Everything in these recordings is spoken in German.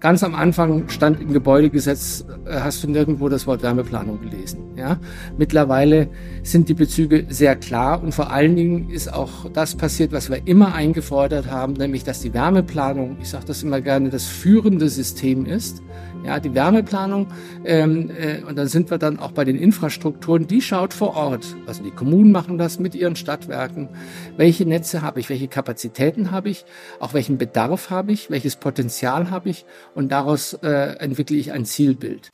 ganz am Anfang stand im Gebäudegesetz, äh, hast du nirgendwo das Wort Wärmeplanung gelesen. Ja? Mittlerweile sind die Bezüge sehr klar und vor allen Dingen ist auch das passiert, was wir immer eingefordert haben, nämlich dass die Wärmeplanung, ich sage das immer gerne, das führende System ist ja, die Wärmeplanung, ähm, äh, und dann sind wir dann auch bei den Infrastrukturen, die schaut vor Ort. Also die Kommunen machen das mit ihren Stadtwerken. Welche Netze habe ich, welche Kapazitäten habe ich, auch welchen Bedarf habe ich, welches Potenzial habe ich und daraus äh, entwickle ich ein Zielbild.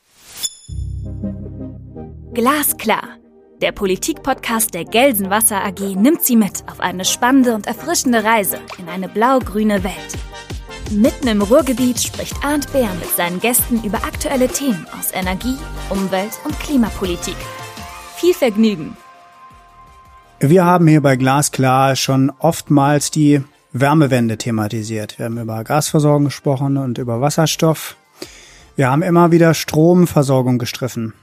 Glasklar. Der Politik-Podcast der Gelsenwasser AG nimmt Sie mit auf eine spannende und erfrischende Reise in eine blau-grüne Welt. Mitten im Ruhrgebiet spricht Arndt Bär mit seinen Gästen über aktuelle Themen aus Energie, Umwelt und Klimapolitik. Viel Vergnügen! Wir haben hier bei Glasklar schon oftmals die Wärmewende thematisiert. Wir haben über Gasversorgung gesprochen und über Wasserstoff. Wir haben immer wieder Stromversorgung gestriffen.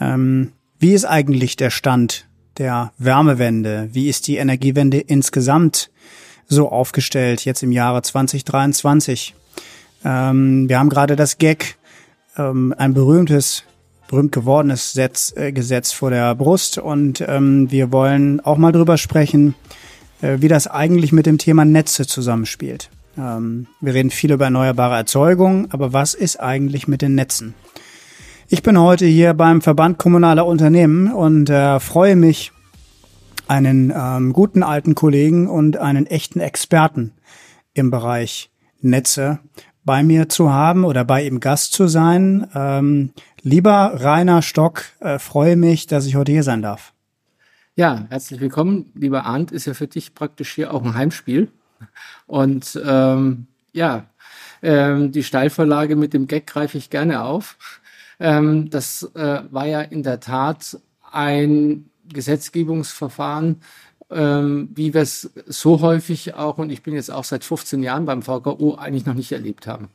Ähm, wie ist eigentlich der Stand der Wärmewende? Wie ist die Energiewende insgesamt so aufgestellt, jetzt im Jahre 2023. Ähm, wir haben gerade das GAG, ähm, ein berühmtes, berühmt gewordenes Setz, äh, Gesetz vor der Brust und ähm, wir wollen auch mal drüber sprechen, äh, wie das eigentlich mit dem Thema Netze zusammenspielt. Ähm, wir reden viel über erneuerbare Erzeugung, aber was ist eigentlich mit den Netzen? Ich bin heute hier beim Verband Kommunaler Unternehmen und äh, freue mich, einen ähm, guten alten Kollegen und einen echten Experten im Bereich Netze bei mir zu haben oder bei ihm Gast zu sein. Ähm, lieber Rainer Stock, äh, freue mich, dass ich heute hier sein darf. Ja, herzlich willkommen. Lieber Arndt, ist ja für dich praktisch hier auch ein Heimspiel. Und ähm, ja, ähm, die Steilvorlage mit dem Gag greife ich gerne auf. Ähm, das äh, war ja in der Tat ein Gesetzgebungsverfahren, ähm, wie wir es so häufig auch, und ich bin jetzt auch seit 15 Jahren beim VKU, eigentlich noch nicht erlebt haben.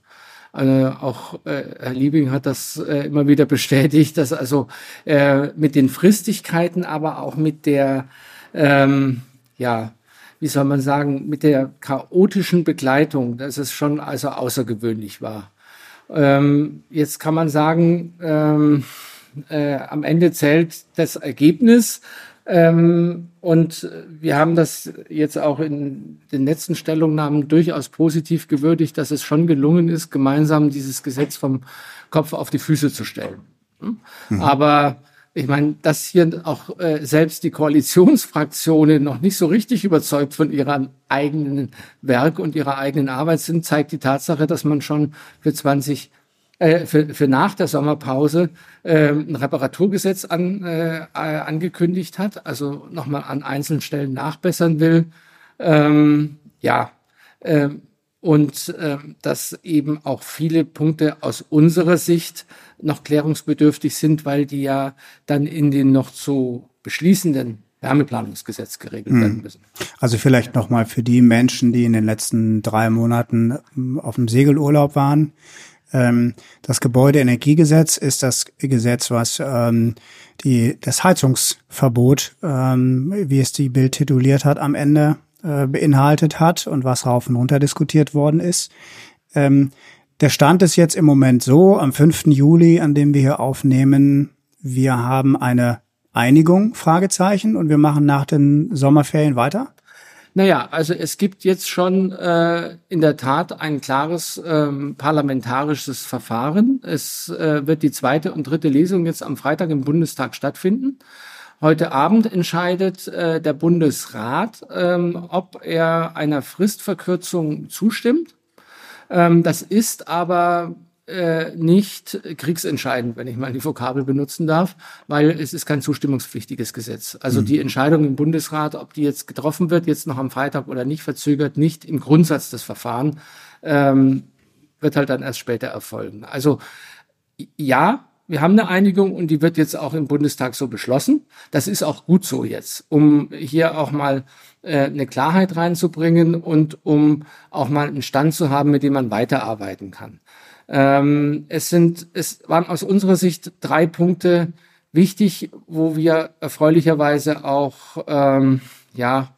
Also auch äh, Herr Liebing hat das äh, immer wieder bestätigt, dass also äh, mit den Fristigkeiten, aber auch mit der, ähm, ja, wie soll man sagen, mit der chaotischen Begleitung, dass es schon also außergewöhnlich war. Ähm, jetzt kann man sagen, ähm, äh, am Ende zählt das Ergebnis. Ähm, und wir haben das jetzt auch in den letzten Stellungnahmen durchaus positiv gewürdigt, dass es schon gelungen ist, gemeinsam dieses Gesetz vom Kopf auf die Füße zu stellen. Hm? Mhm. Aber ich meine, dass hier auch äh, selbst die Koalitionsfraktionen noch nicht so richtig überzeugt von ihrem eigenen Werk und ihrer eigenen Arbeit sind, zeigt die Tatsache, dass man schon für 20 äh, für, für nach der Sommerpause äh, ein Reparaturgesetz an, äh, angekündigt hat, also nochmal an einzelnen Stellen nachbessern will. Ähm, ja, äh, und äh, dass eben auch viele Punkte aus unserer Sicht noch klärungsbedürftig sind, weil die ja dann in den noch zu beschließenden Wärmeplanungsgesetz geregelt hm. werden müssen. Also vielleicht nochmal für die Menschen, die in den letzten drei Monaten auf dem Segelurlaub waren. Ähm, das Gebäudeenergiegesetz ist das Gesetz, was ähm, die, das Heizungsverbot, ähm, wie es die Bild tituliert hat, am Ende äh, beinhaltet hat und was rauf und runter diskutiert worden ist. Ähm, der Stand ist jetzt im Moment so, am 5. Juli, an dem wir hier aufnehmen, wir haben eine Einigung, Fragezeichen, und wir machen nach den Sommerferien weiter? Naja, also es gibt jetzt schon äh, in der Tat ein klares ähm, parlamentarisches Verfahren. Es äh, wird die zweite und dritte Lesung jetzt am Freitag im Bundestag stattfinden. Heute Abend entscheidet äh, der Bundesrat, ähm, ob er einer Fristverkürzung zustimmt. Ähm, das ist aber äh, nicht kriegsentscheidend, wenn ich mal die Vokabel benutzen darf, weil es ist kein zustimmungspflichtiges Gesetz. Also mhm. die Entscheidung im Bundesrat, ob die jetzt getroffen wird, jetzt noch am Freitag oder nicht, verzögert nicht im Grundsatz des Verfahrens, ähm, wird halt dann erst später erfolgen. Also ja, wir haben eine Einigung und die wird jetzt auch im Bundestag so beschlossen. Das ist auch gut so jetzt, um hier auch mal äh, eine Klarheit reinzubringen und um auch mal einen Stand zu haben, mit dem man weiterarbeiten kann. Ähm, es sind, es waren aus unserer Sicht drei Punkte wichtig, wo wir erfreulicherweise auch, ähm, ja,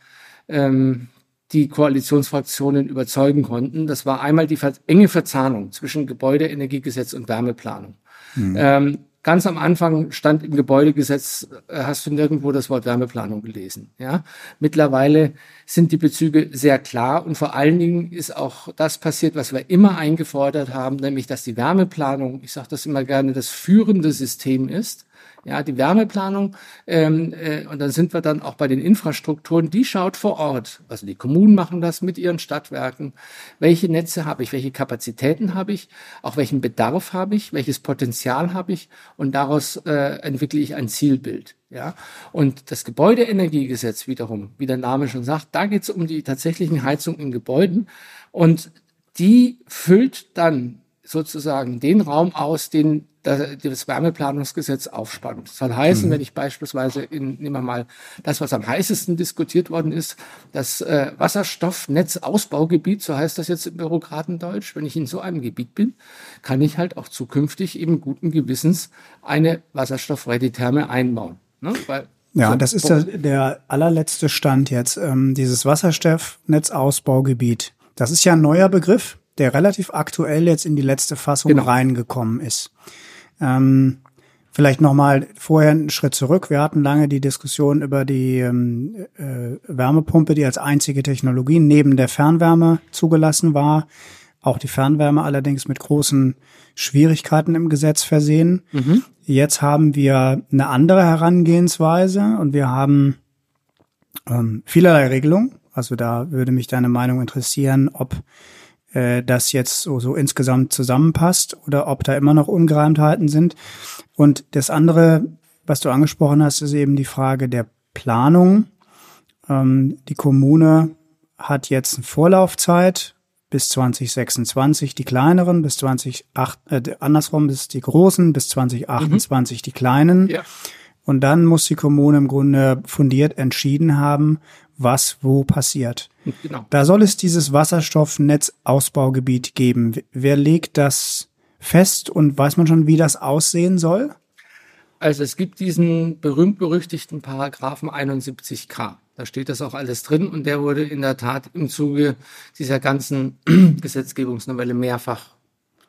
ähm, die Koalitionsfraktionen überzeugen konnten. Das war einmal die enge Verzahnung zwischen Gebäudeenergiegesetz und Wärmeplanung. Mhm. Ganz am Anfang stand im Gebäudegesetz, äh, hast du nirgendwo das Wort Wärmeplanung gelesen. Ja? Mittlerweile sind die Bezüge sehr klar und vor allen Dingen ist auch das passiert, was wir immer eingefordert haben, nämlich dass die Wärmeplanung, ich sage das immer gerne, das führende System ist ja, die Wärmeplanung, ähm, äh, und dann sind wir dann auch bei den Infrastrukturen, die schaut vor Ort. Also die Kommunen machen das mit ihren Stadtwerken. Welche Netze habe ich, welche Kapazitäten habe ich, auch welchen Bedarf habe ich, welches Potenzial habe ich und daraus äh, entwickle ich ein Zielbild. Ja, und das Gebäudeenergiegesetz wiederum, wie der Name schon sagt, da geht es um die tatsächlichen Heizungen in Gebäuden und die füllt dann sozusagen den Raum aus, den das Wärmeplanungsgesetz aufspannt. Das soll heißen, mhm. wenn ich beispielsweise in, nehmen wir mal das, was am heißesten diskutiert worden ist, das äh, Wasserstoffnetzausbaugebiet, so heißt das jetzt im Bürokratendeutsch, wenn ich in so einem Gebiet bin, kann ich halt auch zukünftig eben guten Gewissens eine Wasserstoffreditherme einbauen. Ne? Weil ja, das ist der, der allerletzte Stand jetzt, ähm, dieses Wasserstoffnetzausbaugebiet. Das ist ja ein neuer Begriff, der relativ aktuell jetzt in die letzte Fassung genau. reingekommen ist. Ähm, vielleicht nochmal vorher einen Schritt zurück. Wir hatten lange die Diskussion über die ähm, äh, Wärmepumpe, die als einzige Technologie neben der Fernwärme zugelassen war. Auch die Fernwärme allerdings mit großen Schwierigkeiten im Gesetz versehen. Mhm. Jetzt haben wir eine andere Herangehensweise und wir haben ähm, vielerlei Regelungen. Also da würde mich deine Meinung interessieren, ob äh, das jetzt so, so insgesamt zusammenpasst oder ob da immer noch Ungereimtheiten sind. Und das andere, was du angesprochen hast, ist eben die Frage der Planung. Ähm, die Kommune hat jetzt eine Vorlaufzeit bis 2026 die kleineren, bis 2008, äh, andersrum bis die großen, bis 2028 mhm. die kleinen. Ja. Und dann muss die Kommune im Grunde fundiert entschieden haben, was wo passiert. Genau. Da soll es dieses Wasserstoffnetzausbaugebiet geben. Wer legt das fest und weiß man schon, wie das aussehen soll? Also es gibt diesen berühmt-berüchtigten Paragraphen 71k. Da steht das auch alles drin und der wurde in der Tat im Zuge dieser ganzen Gesetzgebungsnovelle mehrfach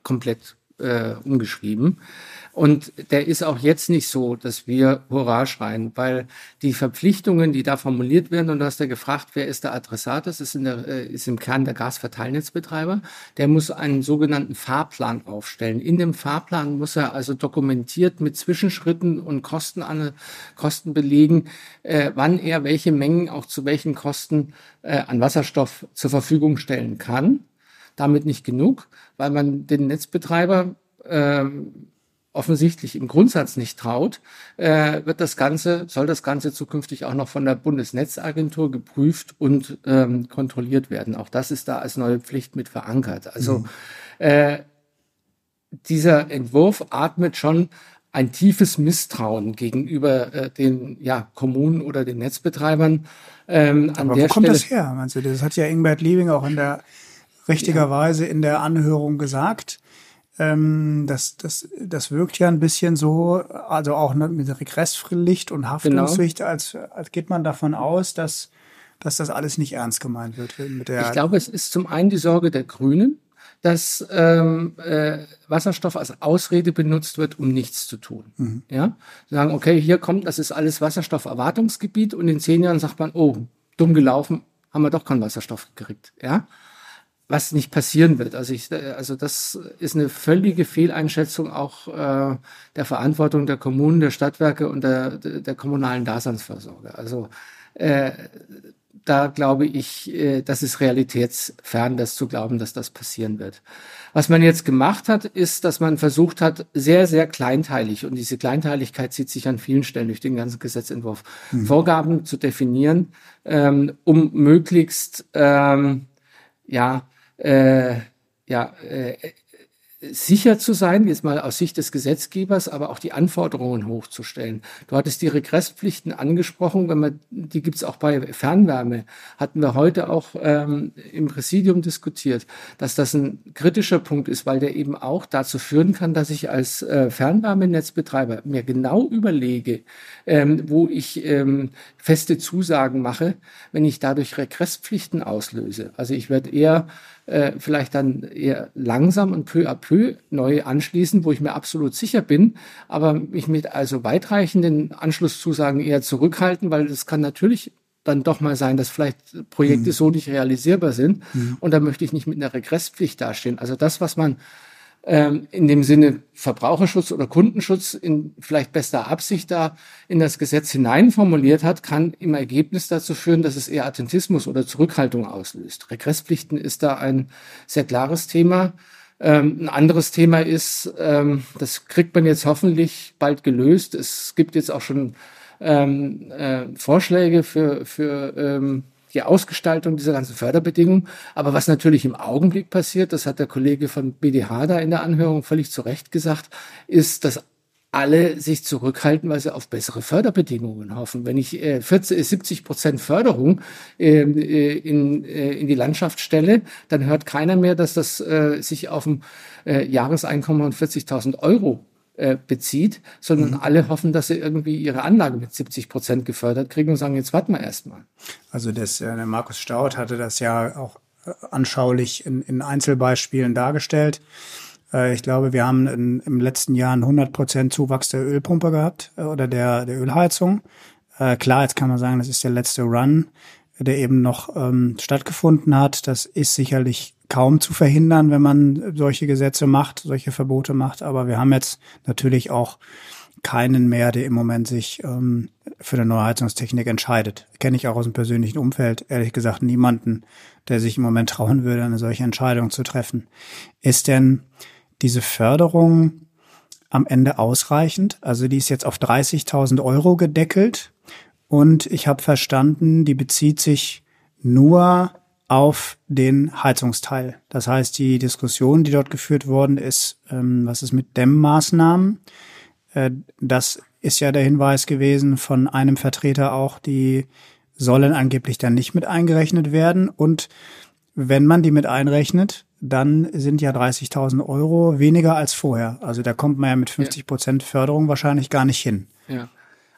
komplett äh, umgeschrieben. Und der ist auch jetzt nicht so, dass wir Hurra schreien, weil die Verpflichtungen, die da formuliert werden, und du hast ja gefragt, wer ist der Adressat, das ist, in der, äh, ist im Kern der Gasverteilnetzbetreiber, der muss einen sogenannten Fahrplan aufstellen. In dem Fahrplan muss er also dokumentiert mit Zwischenschritten und Kosten, an, Kosten belegen, äh, wann er welche Mengen auch zu welchen Kosten äh, an Wasserstoff zur Verfügung stellen kann. Damit nicht genug, weil man den Netzbetreiber äh, offensichtlich im Grundsatz nicht traut, äh, wird das Ganze, soll das Ganze zukünftig auch noch von der Bundesnetzagentur geprüft und ähm, kontrolliert werden. Auch das ist da als neue Pflicht mit verankert. Also mhm. äh, dieser Entwurf atmet schon ein tiefes Misstrauen gegenüber äh, den ja, Kommunen oder den Netzbetreibern. Ähm, an Aber der wo kommt Stelle, das her? Meinst du, das hat ja Ingbert Liebing auch in der richtigerweise in der Anhörung gesagt. Ähm, das, das, das wirkt ja ein bisschen so, also auch mit Regresspflicht und Haftungspflicht, genau. als, als geht man davon aus, dass, dass das alles nicht ernst gemeint wird. Mit der ich glaube, es ist zum einen die Sorge der Grünen, dass ähm, äh, Wasserstoff als Ausrede benutzt wird, um nichts zu tun. Mhm. Ja, Sie sagen, okay, hier kommt, das ist alles Wasserstofferwartungsgebiet und in zehn Jahren sagt man, oh, dumm gelaufen, haben wir doch keinen Wasserstoff gekriegt. Ja, was nicht passieren wird. Also ich, also das ist eine völlige Fehleinschätzung auch äh, der Verantwortung der Kommunen, der Stadtwerke und der, der kommunalen Daseinsvorsorge. Also äh, da glaube ich, äh, das ist realitätsfern, das zu glauben, dass das passieren wird. Was man jetzt gemacht hat, ist, dass man versucht hat, sehr, sehr kleinteilig, und diese Kleinteiligkeit zieht sich an vielen Stellen durch den ganzen Gesetzentwurf, mhm. Vorgaben zu definieren, ähm, um möglichst ähm, ja, äh, ja, äh, sicher zu sein, jetzt mal aus Sicht des Gesetzgebers, aber auch die Anforderungen hochzustellen. Du hattest die Regresspflichten angesprochen, wenn man, die gibt's auch bei Fernwärme, hatten wir heute auch ähm, im Präsidium diskutiert, dass das ein kritischer Punkt ist, weil der eben auch dazu führen kann, dass ich als äh, Fernwärmenetzbetreiber mir genau überlege, ähm, wo ich ähm, feste Zusagen mache, wenn ich dadurch Regresspflichten auslöse. Also ich werde eher äh, vielleicht dann eher langsam und peu à peu neu anschließen, wo ich mir absolut sicher bin, aber mich mit also weitreichenden Anschlusszusagen eher zurückhalten, weil das kann natürlich dann doch mal sein, dass vielleicht Projekte mhm. so nicht realisierbar sind. Mhm. Und da möchte ich nicht mit einer Regresspflicht dastehen. Also das, was man ähm, in dem Sinne Verbraucherschutz oder Kundenschutz in vielleicht bester Absicht da in das Gesetz hinein formuliert hat, kann im Ergebnis dazu führen, dass es eher Attentismus oder Zurückhaltung auslöst. Regresspflichten ist da ein sehr klares Thema. Ähm, ein anderes Thema ist, ähm, das kriegt man jetzt hoffentlich bald gelöst. Es gibt jetzt auch schon ähm, äh, Vorschläge für, für ähm, die Ausgestaltung dieser ganzen Förderbedingungen. Aber was natürlich im Augenblick passiert, das hat der Kollege von BDH da in der Anhörung völlig zu Recht gesagt, ist, dass alle sich zurückhalten, weil sie auf bessere Förderbedingungen hoffen. Wenn ich äh, 40, 70 Prozent Förderung ähm, äh, in, äh, in die Landschaft stelle, dann hört keiner mehr, dass das äh, sich auf ein äh, Jahreseinkommen von 40.000 Euro äh, bezieht, sondern mhm. alle hoffen, dass sie irgendwie ihre Anlage mit 70 Prozent gefördert kriegen und sagen, jetzt warten wir erstmal. Also das, äh, Markus Staud hatte das ja auch äh, anschaulich in, in Einzelbeispielen dargestellt. Ich glaube, wir haben in, im letzten Jahr einen 100 Prozent Zuwachs der Ölpumpe gehabt oder der, der Ölheizung. Äh, klar, jetzt kann man sagen, das ist der letzte Run, der eben noch ähm, stattgefunden hat. Das ist sicherlich kaum zu verhindern, wenn man solche Gesetze macht, solche Verbote macht. Aber wir haben jetzt natürlich auch keinen mehr, der im Moment sich ähm, für eine neue Heizungstechnik entscheidet. Kenne ich auch aus dem persönlichen Umfeld, ehrlich gesagt, niemanden, der sich im Moment trauen würde, eine solche Entscheidung zu treffen. Ist denn diese Förderung am Ende ausreichend? Also die ist jetzt auf 30.000 Euro gedeckelt und ich habe verstanden, die bezieht sich nur auf den Heizungsteil. Das heißt, die Diskussion, die dort geführt worden ist, ähm, was ist mit Dämmmaßnahmen? Äh, das ist ja der Hinweis gewesen von einem Vertreter auch, die sollen angeblich dann nicht mit eingerechnet werden. Und wenn man die mit einrechnet, dann sind ja 30.000 Euro weniger als vorher. Also da kommt man ja mit 50 Prozent Förderung wahrscheinlich gar nicht hin. Ja.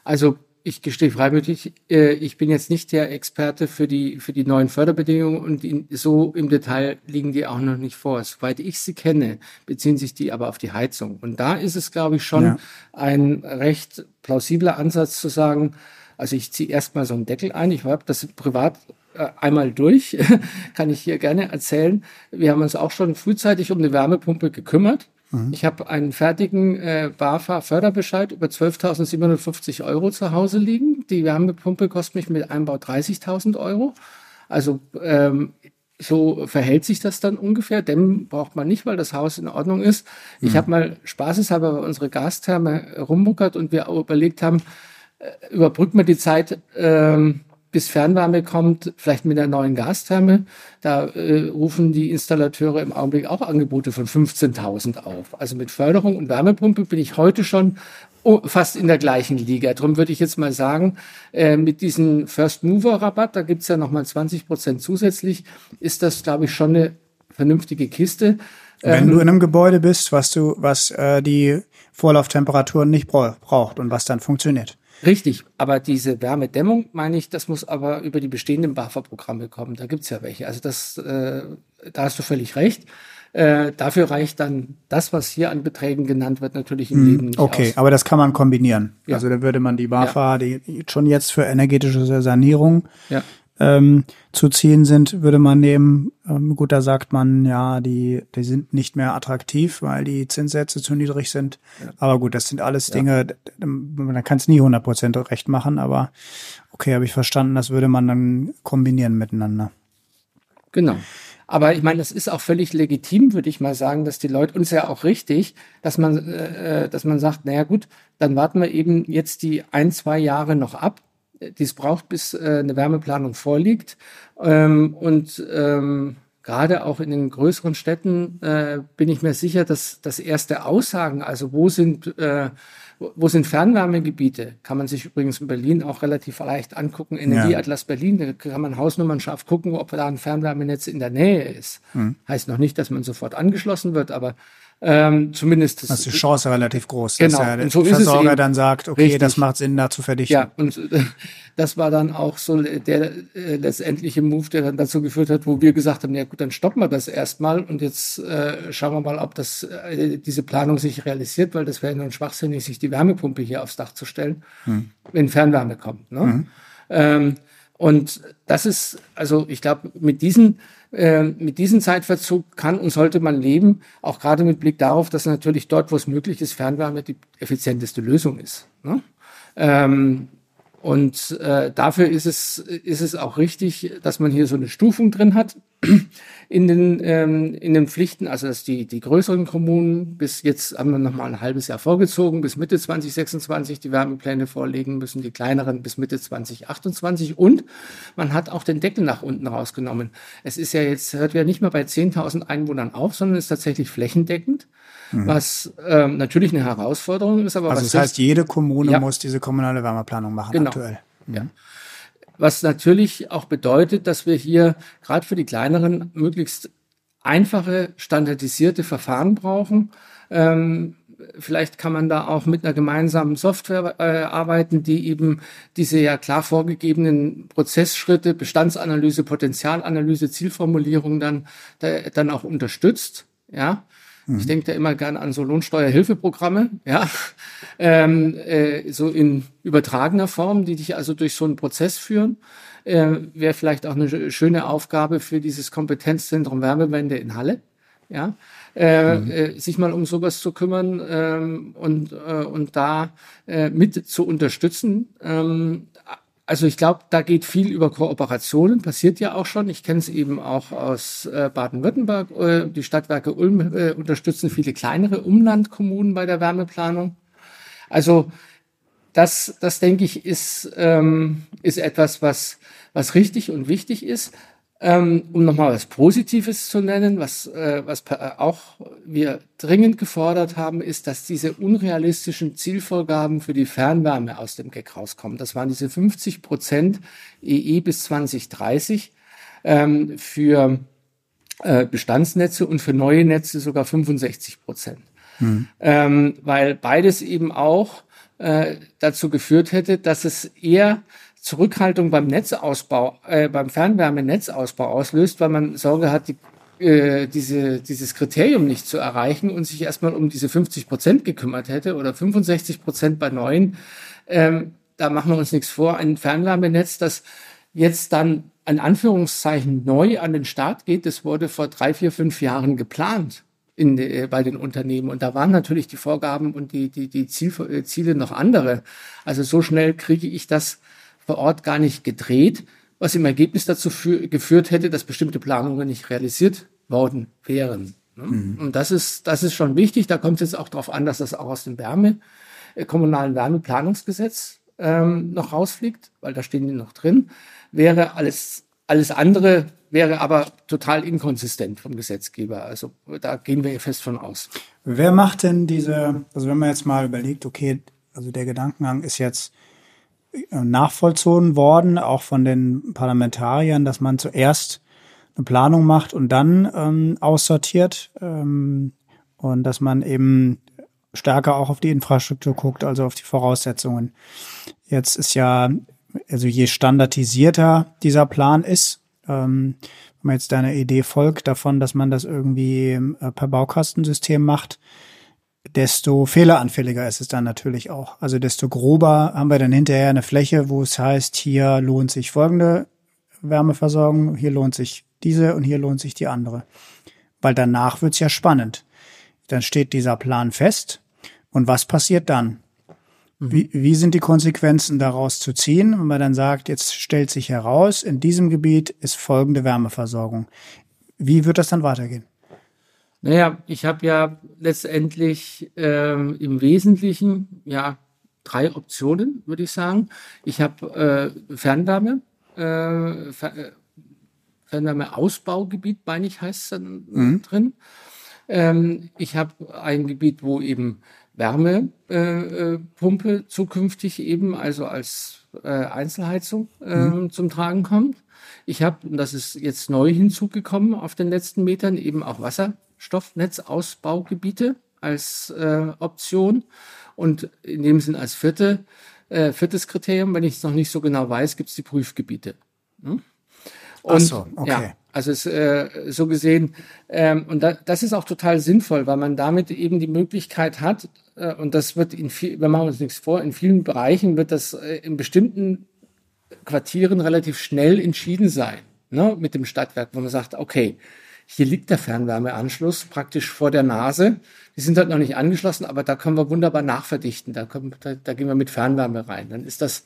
Also ich gestehe freiwillig, äh, ich bin jetzt nicht der Experte für die, für die neuen Förderbedingungen und in, so im Detail liegen die auch noch nicht vor. Soweit ich sie kenne, beziehen sich die aber auf die Heizung. Und da ist es, glaube ich, schon ja. ein recht plausibler Ansatz zu sagen, also ich ziehe erstmal so einen Deckel ein. Ich habe das privat äh, einmal durch, kann ich hier gerne erzählen. Wir haben uns auch schon frühzeitig um eine Wärmepumpe gekümmert Mhm. Ich habe einen fertigen äh, BAFA-Förderbescheid über 12.750 Euro zu Hause liegen. Die Wärmepumpe kostet mich mit Einbau 30.000 Euro. Also ähm, so verhält sich das dann ungefähr. Dämmen braucht man nicht, weil das Haus in Ordnung ist. Mhm. Ich habe mal spaßeshalber unsere Gastherme rumbuckert und wir überlegt haben, äh, überbrücken wir die Zeit, ähm, bis Fernwärme kommt, vielleicht mit der neuen Gastherme. Da äh, rufen die Installateure im Augenblick auch Angebote von 15.000 auf. Also mit Förderung und Wärmepumpe bin ich heute schon fast in der gleichen Liga. Darum würde ich jetzt mal sagen, äh, mit diesem First Mover Rabatt, da gibt's ja nochmal 20 Prozent zusätzlich, ist das, glaube ich, schon eine vernünftige Kiste. Wenn ähm, du in einem Gebäude bist, was du, was äh, die Vorlauftemperaturen nicht braucht und was dann funktioniert. Richtig, aber diese Wärmedämmung, meine ich, das muss aber über die bestehenden BAFA-Programme kommen. Da gibt's ja welche. Also das, äh, da hast du völlig recht. Äh, dafür reicht dann das, was hier an Beträgen genannt wird, natürlich im hm, Leben nicht Okay, aus. aber das kann man kombinieren. Ja. Also da würde man die BAFA, ja. die schon jetzt für energetische Sanierung ja ähm, zu ziehen sind, würde man nehmen. Ähm, gut, da sagt man, ja, die, die sind nicht mehr attraktiv, weil die Zinssätze zu niedrig sind. Ja. Aber gut, das sind alles Dinge, ja. man kann es nie 100% recht machen, aber okay, habe ich verstanden, das würde man dann kombinieren miteinander. Genau. Aber ich meine, das ist auch völlig legitim, würde ich mal sagen, dass die Leute uns ja auch richtig, dass man, äh, dass man sagt, naja gut, dann warten wir eben jetzt die ein, zwei Jahre noch ab dies braucht, bis äh, eine Wärmeplanung vorliegt. Ähm, und ähm, gerade auch in den größeren Städten äh, bin ich mir sicher, dass, dass erste Aussagen, also wo sind, äh, wo sind Fernwärmegebiete, kann man sich übrigens in Berlin auch relativ leicht angucken. Energieatlas ja. Berlin, da kann man hausnummernscharf gucken, ob da ein Fernwärmenetz in der Nähe ist. Hm. Heißt noch nicht, dass man sofort angeschlossen wird, aber ähm, zumindest das, ist die Chance relativ groß, genau. dass der so Versorger dann sagt, okay, Richtig. das macht Sinn, da zu verdichten. Ja, und äh, das war dann auch so der äh, letztendliche Move, der dann dazu geführt hat, wo wir gesagt haben, ja gut, dann stoppen wir das erstmal und jetzt äh, schauen wir mal, ob das äh, diese Planung sich realisiert, weil das wäre nun schwachsinnig, sich die Wärmepumpe hier aufs Dach zu stellen, hm. wenn Fernwärme kommt. Ne? Hm. Ähm, und das ist, also ich glaube, mit diesen äh, mit diesem Zeitverzug kann und sollte man leben, auch gerade mit Blick darauf, dass natürlich dort, wo es möglich ist, Fernwärme die effizienteste Lösung ist. Ne? Ähm, und äh, dafür ist es, ist es auch richtig, dass man hier so eine Stufung drin hat in den, ähm, in den Pflichten. Also dass die, die größeren Kommunen bis jetzt haben wir noch mal ein halbes Jahr vorgezogen, bis Mitte 2026 die Wärmepläne vorlegen müssen, die kleineren bis Mitte 2028. Und man hat auch den Deckel nach unten rausgenommen. Es ist ja jetzt, hört ja nicht mehr bei 10.000 Einwohnern auf, sondern ist tatsächlich flächendeckend mhm. was ähm, natürlich eine Herausforderung ist. Aber also das heißt, jede Kommune ja. muss diese kommunale Wärmeplanung machen genau. aktuell. Mhm. Ja. Was natürlich auch bedeutet, dass wir hier gerade für die kleineren möglichst einfache, standardisierte Verfahren brauchen. Ähm, vielleicht kann man da auch mit einer gemeinsamen Software äh, arbeiten, die eben diese ja klar vorgegebenen Prozessschritte, Bestandsanalyse, Potenzialanalyse, Zielformulierung dann, da, dann auch unterstützt. Ja, Mhm. Ich denke da immer gern an so Lohnsteuerhilfeprogramme, ja, ähm, äh, so in übertragener Form, die dich also durch so einen Prozess führen. Äh, Wäre vielleicht auch eine schöne Aufgabe für dieses Kompetenzzentrum Wärmewende in Halle, ja, äh, mhm. äh, sich mal um sowas zu kümmern ähm, und, äh, und da äh, mit zu unterstützen. Ähm, also ich glaube, da geht viel über Kooperationen, passiert ja auch schon. Ich kenne es eben auch aus äh, Baden-Württemberg. Äh, die Stadtwerke Ulm äh, unterstützen viele kleinere Umlandkommunen bei der Wärmeplanung. Also das, das denke ich, ist, ähm, ist etwas, was, was richtig und wichtig ist. Ähm, um nochmal was Positives zu nennen, was, äh, was äh, auch wir dringend gefordert haben, ist, dass diese unrealistischen Zielvorgaben für die Fernwärme aus dem GEC rauskommen. Das waren diese 50 Prozent EE bis 2030 ähm, für äh, Bestandsnetze und für neue Netze sogar 65 Prozent. Mhm. Ähm, weil beides eben auch äh, dazu geführt hätte, dass es eher Zurückhaltung beim Netzausbau, äh, beim Fernwärmenetzausbau auslöst, weil man Sorge hat, die, äh, diese, dieses Kriterium nicht zu erreichen und sich erstmal um diese 50 Prozent gekümmert hätte oder 65 Prozent bei neuen. Ähm, da machen wir uns nichts vor. Ein Fernwärmenetz, das jetzt dann an Anführungszeichen neu an den Start geht, das wurde vor drei, vier, fünf Jahren geplant in, äh, bei den Unternehmen. Und da waren natürlich die Vorgaben und die, die, die Ziel, äh, Ziele noch andere. Also so schnell kriege ich das vor Ort gar nicht gedreht, was im Ergebnis dazu geführt hätte, dass bestimmte Planungen nicht realisiert worden wären. Ne? Mhm. Und das ist, das ist schon wichtig. Da kommt es jetzt auch darauf an, dass das auch aus dem Wärme, äh, kommunalen Wärmeplanungsgesetz ähm, noch rausfliegt, weil da stehen die noch drin. Wäre alles, alles andere wäre aber total inkonsistent vom Gesetzgeber. Also da gehen wir fest von aus. Wer macht denn diese, also wenn man jetzt mal überlegt, okay, also der Gedankengang ist jetzt, nachvollzogen worden, auch von den Parlamentariern, dass man zuerst eine Planung macht und dann ähm, aussortiert ähm, und dass man eben stärker auch auf die Infrastruktur guckt, also auf die Voraussetzungen. Jetzt ist ja, also je standardisierter dieser Plan ist, ähm, wenn man jetzt deiner Idee folgt davon, dass man das irgendwie äh, per Baukastensystem macht, desto fehleranfälliger ist es dann natürlich auch. Also desto grober haben wir dann hinterher eine Fläche, wo es heißt, hier lohnt sich folgende Wärmeversorgung, hier lohnt sich diese und hier lohnt sich die andere. Weil danach wird's ja spannend. Dann steht dieser Plan fest. Und was passiert dann? Mhm. Wie, wie sind die Konsequenzen daraus zu ziehen, wenn man dann sagt, jetzt stellt sich heraus, in diesem Gebiet ist folgende Wärmeversorgung. Wie wird das dann weitergehen? Naja, ich habe ja letztendlich ähm, im Wesentlichen ja drei Optionen, würde ich sagen. Ich habe äh, Fernwärme, äh, Fer Fernwärmeausbaugebiet, meine ich, heißt es dann mhm. drin. Ähm, ich habe ein Gebiet, wo eben Wärmepumpe äh, zukünftig eben, also als äh, Einzelheizung äh, mhm. zum Tragen kommt. Ich habe, und das ist jetzt neu hinzugekommen auf den letzten Metern, eben auch Wasserstoffnetzausbaugebiete als äh, Option. Und in dem Sinn als vierte, äh, viertes Kriterium, wenn ich es noch nicht so genau weiß, gibt es die Prüfgebiete. Hm? Und, Ach so, okay. Ja, also es, äh, so gesehen, ähm, und da, das ist auch total sinnvoll, weil man damit eben die Möglichkeit hat, äh, und das wird in viel, wir machen uns nichts vor, in vielen Bereichen wird das äh, in bestimmten Quartieren relativ schnell entschieden sein, ne, mit dem Stadtwerk, wo man sagt, okay, hier liegt der Fernwärmeanschluss praktisch vor der Nase. Die sind halt noch nicht angeschlossen, aber da können wir wunderbar nachverdichten. Da, können, da, da gehen wir mit Fernwärme rein. Dann ist das,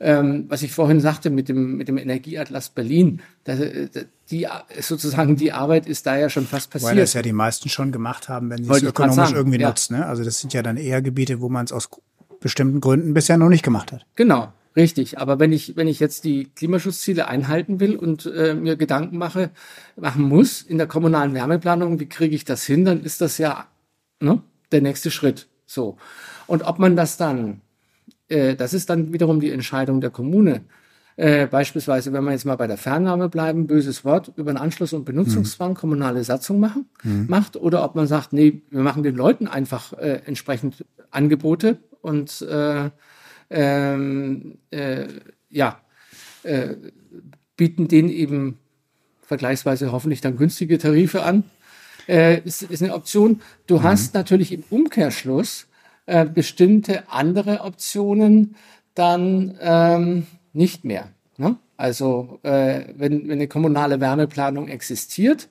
ähm, was ich vorhin sagte mit dem, mit dem Energieatlas Berlin, da, die, sozusagen die Arbeit ist da ja schon fast passiert. Weil das ja die meisten schon gemacht haben, wenn sie es ökonomisch irgendwie ja. nutzen. Ne? Also das sind ja dann eher Gebiete, wo man es aus bestimmten Gründen bisher noch nicht gemacht hat. Genau. Richtig, aber wenn ich, wenn ich jetzt die Klimaschutzziele einhalten will und äh, mir Gedanken mache, machen muss in der kommunalen Wärmeplanung, wie kriege ich das hin, dann ist das ja ne, der nächste Schritt. So. Und ob man das dann, äh, das ist dann wiederum die Entscheidung der Kommune. Äh, beispielsweise, wenn wir jetzt mal bei der Fernwärme bleiben, böses Wort, über einen Anschluss- und Benutzungszwang mhm. kommunale Satzung machen, mhm. macht, oder ob man sagt, nee, wir machen den Leuten einfach äh, entsprechend Angebote und äh, ähm, äh, ja, äh, bieten denen eben vergleichsweise hoffentlich dann günstige Tarife an. Äh, ist, ist eine Option. Du mhm. hast natürlich im Umkehrschluss äh, bestimmte andere Optionen dann ähm, nicht mehr. Ne? Also äh, wenn, wenn eine kommunale Wärmeplanung existiert,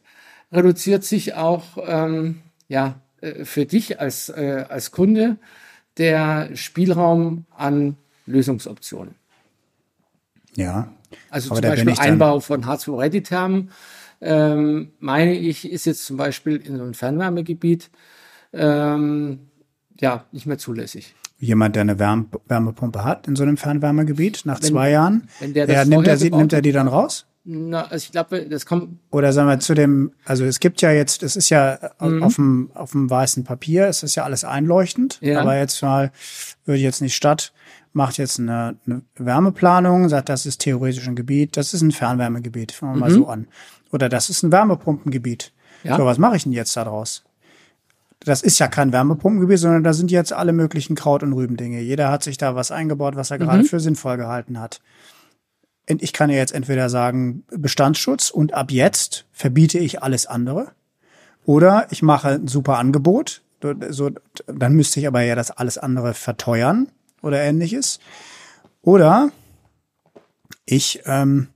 reduziert sich auch ähm, ja, äh, für dich als, äh, als Kunde der Spielraum an Lösungsoptionen. Ja. Also zum Beispiel Einbau von H2-Ready-Thermen, ähm, meine ich, ist jetzt zum Beispiel in so einem Fernwärmegebiet ähm, ja nicht mehr zulässig. Jemand, der eine Wärme, Wärmepumpe hat in so einem Fernwärmegebiet nach wenn, zwei Jahren, wenn der, der nimmt, er, nimmt er die dann raus? Na, also ich glaube, das kommt. Oder sagen wir zu dem, also es gibt ja jetzt, es ist ja mhm. auf dem auf dem weißen Papier, es ist ja alles einleuchtend, ja. aber jetzt mal würde jetzt nicht statt macht jetzt eine, eine Wärmeplanung, sagt, das ist theoretisch ein Gebiet, das ist ein Fernwärmegebiet, fangen wir mhm. mal so an. Oder das ist ein Wärmepumpengebiet. Ja. So, was mache ich denn jetzt daraus? Das ist ja kein Wärmepumpengebiet, sondern da sind jetzt alle möglichen Kraut- und Rübendinge. Jeder hat sich da was eingebaut, was er mhm. gerade für sinnvoll gehalten hat ich kann ja jetzt entweder sagen Bestandsschutz und ab jetzt verbiete ich alles andere oder ich mache ein super Angebot, so, dann müsste ich aber ja das alles andere verteuern oder ähnliches. Oder ich, ähm,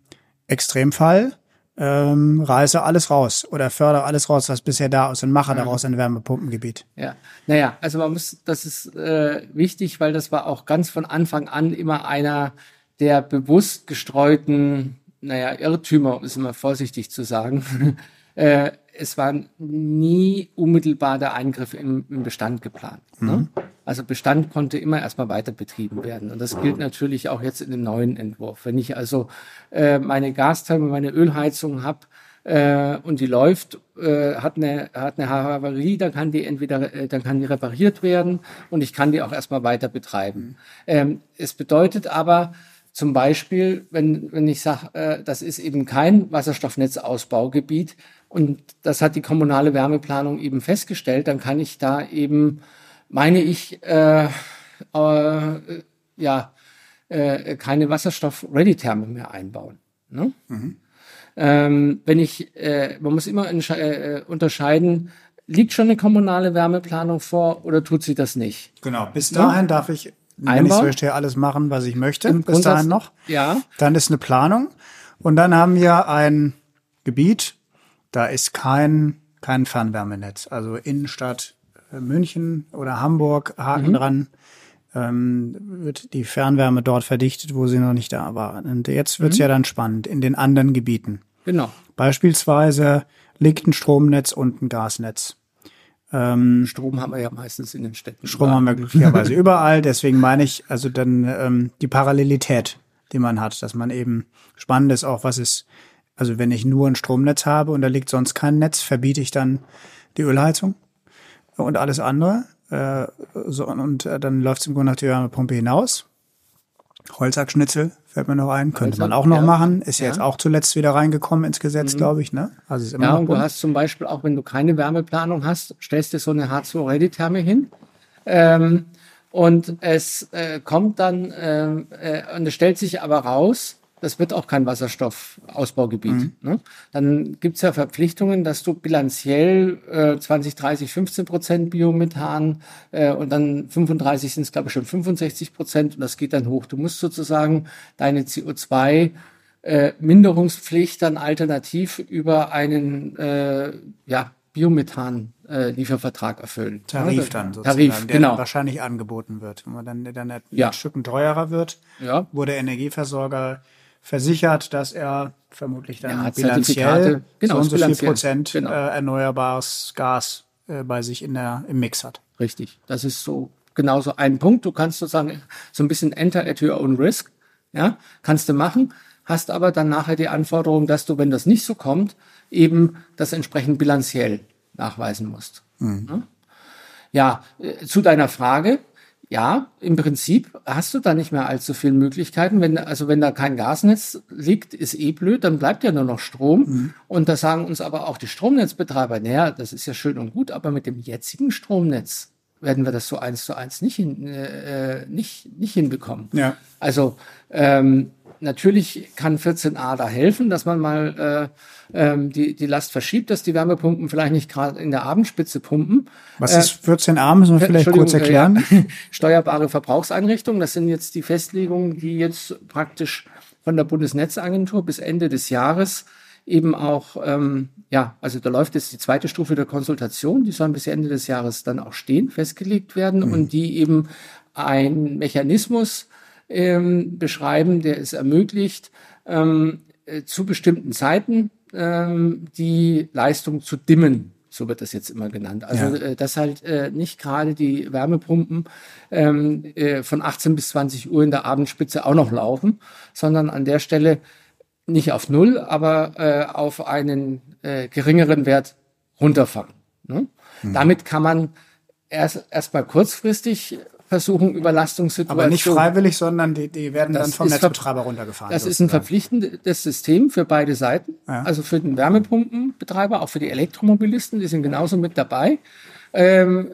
Extremfall, ähm, reiße alles raus oder fördere alles raus, was bisher da ist und mache mhm. daraus ein Wärmepumpengebiet. Ja, naja, also man muss, das ist äh, wichtig, weil das war auch ganz von Anfang an immer einer der bewusst gestreuten, naja, Irrtümer, ist immer vorsichtig zu sagen. äh, es war nie unmittelbar der Eingriff im, im Bestand geplant. Ne? Mhm. Also Bestand konnte immer erstmal weiter betrieben werden. Und das gilt natürlich auch jetzt in dem neuen Entwurf. Wenn ich also äh, meine Gastherme, meine Ölheizung habe, äh, und die läuft, äh, hat eine hat eine Havarie, dann kann die entweder äh, dann kann die repariert werden und ich kann die auch erstmal weiter betreiben. Mhm. Ähm, es bedeutet aber zum Beispiel, wenn, wenn ich sage, äh, das ist eben kein Wasserstoffnetzausbaugebiet und das hat die kommunale Wärmeplanung eben festgestellt, dann kann ich da eben, meine ich, äh, äh, ja, äh, keine Wasserstoff-Ready-Therme mehr einbauen. Ne? Mhm. Ähm, wenn ich, äh, man muss immer äh, unterscheiden, liegt schon eine kommunale Wärmeplanung vor oder tut sie das nicht? Genau, bis dahin ja? darf ich wenn ich möchte, alles machen, was ich möchte, Im bis dahin noch. Ja. Dann ist eine Planung. Und dann haben wir ein Gebiet, da ist kein, kein Fernwärmenetz. Also Innenstadt äh, München oder Hamburg, Haken mhm. dran, ähm, wird die Fernwärme dort verdichtet, wo sie noch nicht da war. Und jetzt wird's mhm. ja dann spannend in den anderen Gebieten. Genau. Beispielsweise liegt ein Stromnetz und ein Gasnetz. Ähm, Strom haben wir ja meistens in den Städten. Strom überall. haben wir glücklicherweise überall. Deswegen meine ich, also dann ähm, die Parallelität, die man hat, dass man eben spannend ist auch, was ist Also wenn ich nur ein Stromnetz habe und da liegt sonst kein Netz, verbiete ich dann die Ölheizung und alles andere. Äh, so, und äh, dann läuft es im Grunde nach der Wärmepumpe hinaus. Holzhackschnitzel fällt mir noch ein, könnte man auch noch ja. machen. Ist ja. Ja. jetzt auch zuletzt wieder reingekommen ins Gesetz, Mhm. glaube ich. Ne? Also ist immer Ja, noch und du hast zum Beispiel auch, wenn du keine Wärmeplanung hast, stellst du so eine H2-Ready-Therme hin. Ähm, und es äh, kommt dann, ähm, äh, und es stellt sich aber raus, das wird auch kein Wasserstoffausbaugebiet. Ne? Dann gibt's ja Verpflichtungen, dass du bilanziell äh, 20, 30, 15 Prozent Biomethan äh, und dann 35 sind es, glaube ich, schon 65 Prozent und das geht dann hoch. Du musst sozusagen deine CO2 äh, Minderungspflicht dann alternativ über einen äh, ja, Biomethan-Liefervertrag erfüllen. Tarif Ja, dann sozusagen, Tarif, der genau. wahrscheinlich angeboten wird. Wenn man dann, dann ein Ja. Stück teurer wird, Ja. wo der Energieversorger versichert, dass er vermutlich dann Ja, bilanziell. Genau, so und so viel. Prozent Genau. äh, erneuerbares Gas äh, bei sich in der, im Mix hat. Richtig. Das ist so genauso ein Punkt. Du kannst sozusagen so ein bisschen enter at your own risk. Ja, kannst du machen, hast aber dann nachher die Anforderung, dass du, wenn das nicht so kommt, eben das entsprechend bilanziell nachweisen musst. Ja? Ja, äh, zu deiner Frage. Ja, im Prinzip hast du da nicht mehr allzu viele Möglichkeiten. Wenn, also wenn da kein Gasnetz liegt, ist eh blöd, dann bleibt ja nur noch Strom. Und da sagen uns aber auch die Stromnetzbetreiber, naja, das ist ja schön und gut, aber mit dem jetzigen Stromnetz werden wir das so eins zu eins nicht, hin, äh, nicht, nicht hinbekommen. Ja. Also ähm, natürlich kann 14a da helfen, dass man mal äh, ähm, die, die Last verschiebt, dass die Wärmepumpen vielleicht nicht gerade in der Abendspitze pumpen. Was ist 14a, müssen wir vielleicht kurz erklären. äh, Ja. Steuerbare Verbrauchseinrichtungen, das sind jetzt die Festlegungen, die jetzt praktisch von der Bundesnetzagentur bis Ende des Jahres eben auch, ähm, ja, also da läuft jetzt die zweite Stufe der Konsultation, die sollen bis Ende des Jahres dann auch stehen, festgelegt werden und die eben ein Mechanismus ähm, beschreiben, der es ermöglicht, ähm, äh, zu bestimmten Zeiten ähm, die Leistung zu dimmen. So wird das jetzt immer genannt. Also, Ja. äh, dass halt äh, nicht gerade die Wärmepumpen ähm, äh, von 18 bis 20 Uhr in der Abendspitze auch noch laufen, sondern an der Stelle nicht auf Null, aber äh, auf einen äh, geringeren Wert runterfahren. Ne? Mhm. Damit kann man erst erstmal kurzfristig versuchen, Überlastungssituationen. Aber nicht freiwillig, sondern die, die werden Das dann vom Netzbetreiber runtergefahren. Das ist ein sozusagen. verpflichtendes System für beide Seiten. Ja. Also für den Wärmepumpenbetreiber, auch für die Elektromobilisten, die sind genauso mit dabei. Ähm,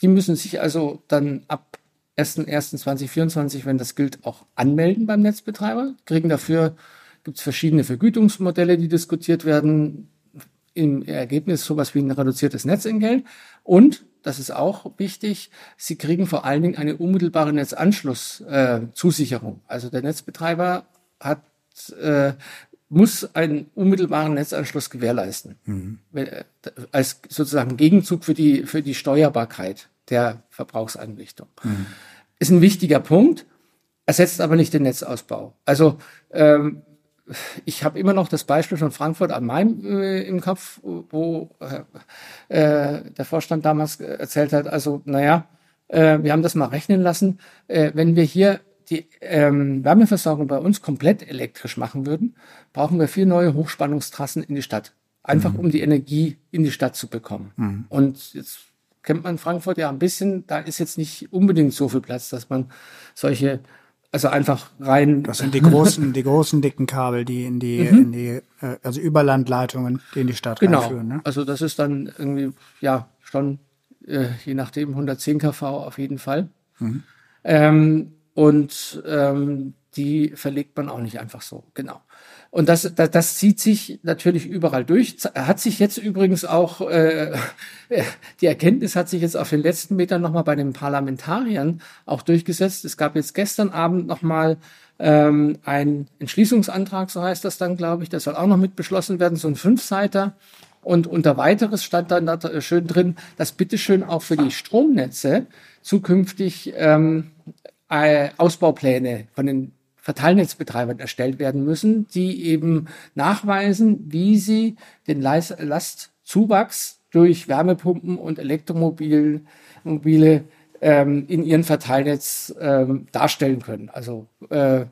die müssen sich also dann ab 1.1.2024, wenn das gilt, auch anmelden beim Netzbetreiber. Kriegen dafür, gibt es verschiedene Vergütungsmodelle, die diskutiert werden. Im Ergebnis sowas wie ein reduziertes Netzentgelt. Und, das ist auch wichtig, sie kriegen vor allen Dingen eine unmittelbare Netzanschlusszusicherung. Äh, also der Netzbetreiber hat äh, muss einen unmittelbaren Netzanschluss gewährleisten. Wenn, äh, Als sozusagen Gegenzug für die, für die Steuerbarkeit der Verbrauchseinrichtung. Ist ein wichtiger Punkt, ersetzt aber nicht den Netzausbau. Also ähm, ich habe immer noch das Beispiel von Frankfurt am Main äh, im Kopf, wo äh, äh, der Vorstand damals erzählt hat, also naja, äh, wir haben das mal rechnen lassen, äh, wenn wir hier die ähm, Wärmeversorgung bei uns komplett elektrisch machen würden, brauchen wir vier neue Hochspannungstrassen in die Stadt. Einfach um die Energie in die Stadt zu bekommen. Und jetzt kennt man Frankfurt ja ein bisschen, da ist jetzt nicht unbedingt so viel Platz, dass man solche, also einfach rein. Das sind die großen, die großen dicken Kabel, die in die, in die, äh, also Überlandleitungen, die in die Stadt Genau. reinführen. Ne? Also das ist dann irgendwie, ja, schon, äh, je nachdem, 110 kV auf jeden Fall. Ähm, und ähm, die verlegt man auch nicht einfach so, genau. Und das, das, das zieht sich natürlich überall durch. Hat sich jetzt übrigens auch, äh, die Erkenntnis hat sich jetzt auf den letzten Metern nochmal bei den Parlamentariern auch durchgesetzt. Es gab jetzt gestern Abend nochmal ähm, ein Entschließungsantrag, so heißt das dann, glaube ich, das soll auch noch mit beschlossen werden, so ein Fünfseiter. Und unter weiteres stand dann da äh, schön drin, dass bitteschön auch für die Stromnetze zukünftig ähm, äh, Ausbaupläne von den Verteilnetzbetreibern erstellt werden müssen, die eben nachweisen, wie sie den Lastzuwachs durch Wärmepumpen und Elektromobile mobile, ähm, in ihren Verteilnetz ähm, darstellen können. Also äh,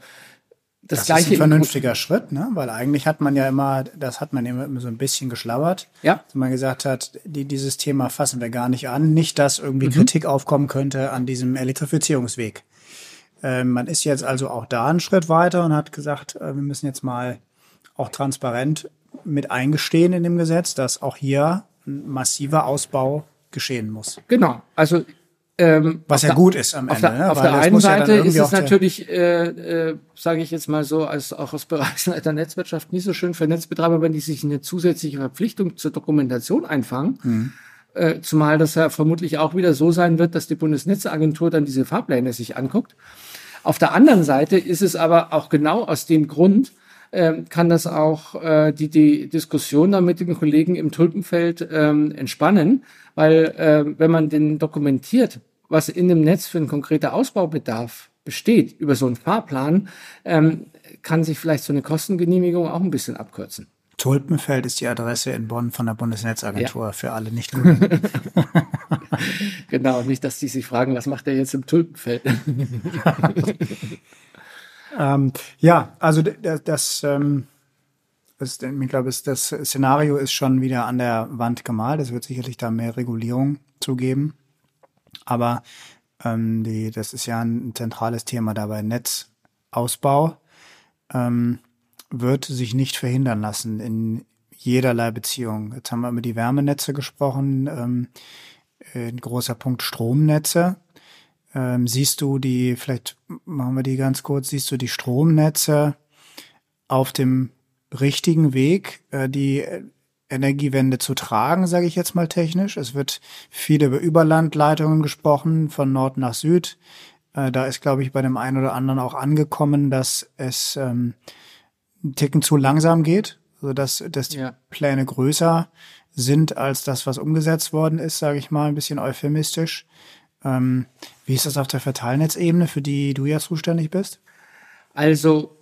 das, das gleiche ist ein vernünftiger Schritt, ne? weil eigentlich hat man ja immer, das hat man immer so ein bisschen geschlabbert, ja. dass man gesagt hat, die, dieses Thema fassen wir gar nicht an, nicht, dass irgendwie mhm. Kritik aufkommen könnte an diesem Elektrifizierungsweg. Äh, man ist jetzt also auch da einen Schritt weiter und hat gesagt, äh, wir müssen jetzt mal auch transparent mit eingestehen in dem Gesetz, dass auch hier ein massiver Ausbau geschehen muss. Genau, also ähm, Was ja der, gut ist am Ende. Der, ne? Auf der einen Seite ja ist es natürlich, äh, äh, sage ich jetzt mal so, als auch aus Bereichsleiter Netzwirtschaft nicht so schön für Netzbetreiber, wenn die sich eine zusätzliche Verpflichtung zur Dokumentation einfangen. Mhm. Äh, zumal das ja vermutlich auch wieder so sein wird, dass die Bundesnetzagentur dann diese Fahrpläne sich anguckt. Auf der anderen Seite ist es aber auch genau aus dem Grund, äh, kann das auch äh, die, die Diskussion da mit den Kollegen im Tulpenfeld ähm, entspannen, weil äh, wenn man den dokumentiert, was in dem Netz für ein konkreter Ausbaubedarf besteht über so einen Fahrplan, ähm, kann sich vielleicht so eine Kostengenehmigung auch ein bisschen abkürzen. Tulpenfeld ist die Adresse in Bonn von der Bundesnetzagentur ja. für alle nicht Genau, nicht, dass die sich fragen, was macht der jetzt im Tulpenfeld? ähm, ja, also das, das ähm, ist, ich glaube, das Szenario ist schon wieder an der Wand gemalt. Es wird sicherlich da mehr Regulierung zugeben. Aber ähm, die, das ist ja ein zentrales Thema dabei. Netzausbau ähm, wird sich nicht verhindern lassen in jederlei Beziehung. Jetzt haben wir über die Wärmenetze gesprochen. Ähm, ein großer Punkt Stromnetze. Ähm, siehst du die, vielleicht machen wir die ganz kurz, siehst du die Stromnetze auf dem richtigen Weg, äh, die Energiewende zu tragen, sage ich jetzt mal technisch. Es wird viel über Überlandleitungen gesprochen, von Nord nach Süd. Äh, da ist, glaube ich, bei dem einen oder anderen auch angekommen, dass es ähm, einen Ticken zu langsam geht, so dass, dass die ja. Pläne größer sind als das, was umgesetzt worden ist, sage ich mal, ein bisschen euphemistisch. Ähm, wie ist das auf der Verteilnetzebene, für die du ja zuständig bist? Also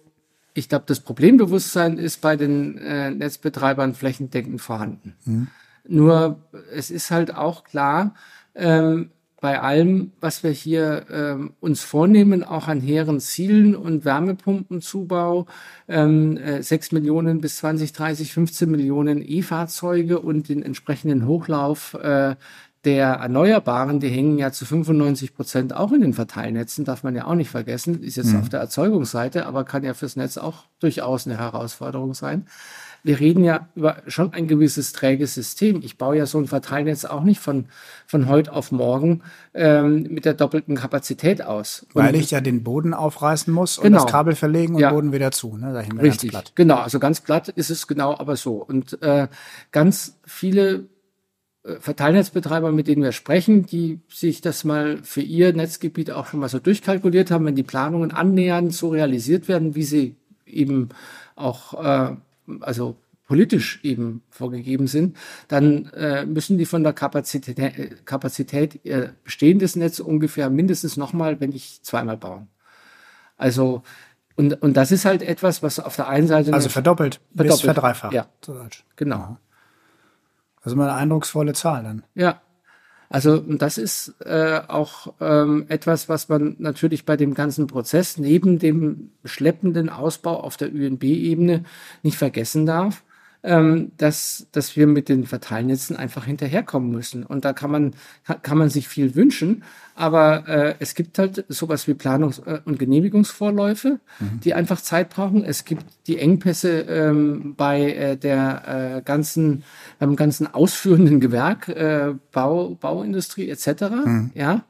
ich glaube, das Problembewusstsein ist bei den äh, Netzbetreibern flächendeckend vorhanden. Mhm. Nur es ist halt auch klar, ähm, bei allem, was wir hier ähm, uns vornehmen, auch an hehren Zielen und Wärmepumpenzubau, ähm, äh, 6 Millionen bis 2030, 15 Millionen E-Fahrzeuge und den entsprechenden Hochlauf äh, der Erneuerbaren, die hängen ja zu 95 Prozent auch in den Verteilnetzen, darf man ja auch nicht vergessen, ist jetzt mhm. auf der Erzeugungsseite, aber kann ja fürs Netz auch durchaus eine Herausforderung sein. Wir reden ja über schon ein gewisses träges System. Ich baue ja so ein Verteilnetz auch nicht von, von heute auf morgen ähm, mit der doppelten Kapazität aus. Und Weil ich ja den Boden aufreißen muss und genau. das Kabel verlegen und ja. Boden wieder zu. Ne? Da Richtig, genau. Also ganz platt ist es genau aber so. Und äh, ganz viele äh, Verteilnetzbetreiber, mit denen wir sprechen, die sich das mal für ihr Netzgebiet auch schon mal so durchkalkuliert haben, wenn die Planungen annähernd so realisiert werden, wie sie eben auch, äh, also politisch eben vorgegeben sind, dann äh, müssen die von der Kapazität, äh, Kapazität ihr bestehendes Netz ungefähr mindestens nochmal, wenn nicht zweimal bauen. Also und, und das ist halt etwas, was auf der einen Seite also verdoppelt, verdoppelt. bis verdreifacht. Ja, genau. Also mal eine eindrucksvolle Zahl dann. Ja. Also das ist äh, auch ähm, etwas, was man natürlich bei dem ganzen Prozess neben dem schleppenden Ausbau auf der UNB-Ebene nicht vergessen darf ähm, dass, dass wir mit den Verteilnetzen einfach hinterherkommen müssen. Und da kann man, kann man sich viel wünschen, aber äh, es gibt halt sowas wie Planungs- äh, und Genehmigungsvorläufe, mhm. die einfach Zeit brauchen. Es gibt die Engpässe ähm, bei äh, der äh, ganzen, beim ganzen ausführenden Gewerk, äh, Bau, Bauindustrie etc. Mhm. Ja,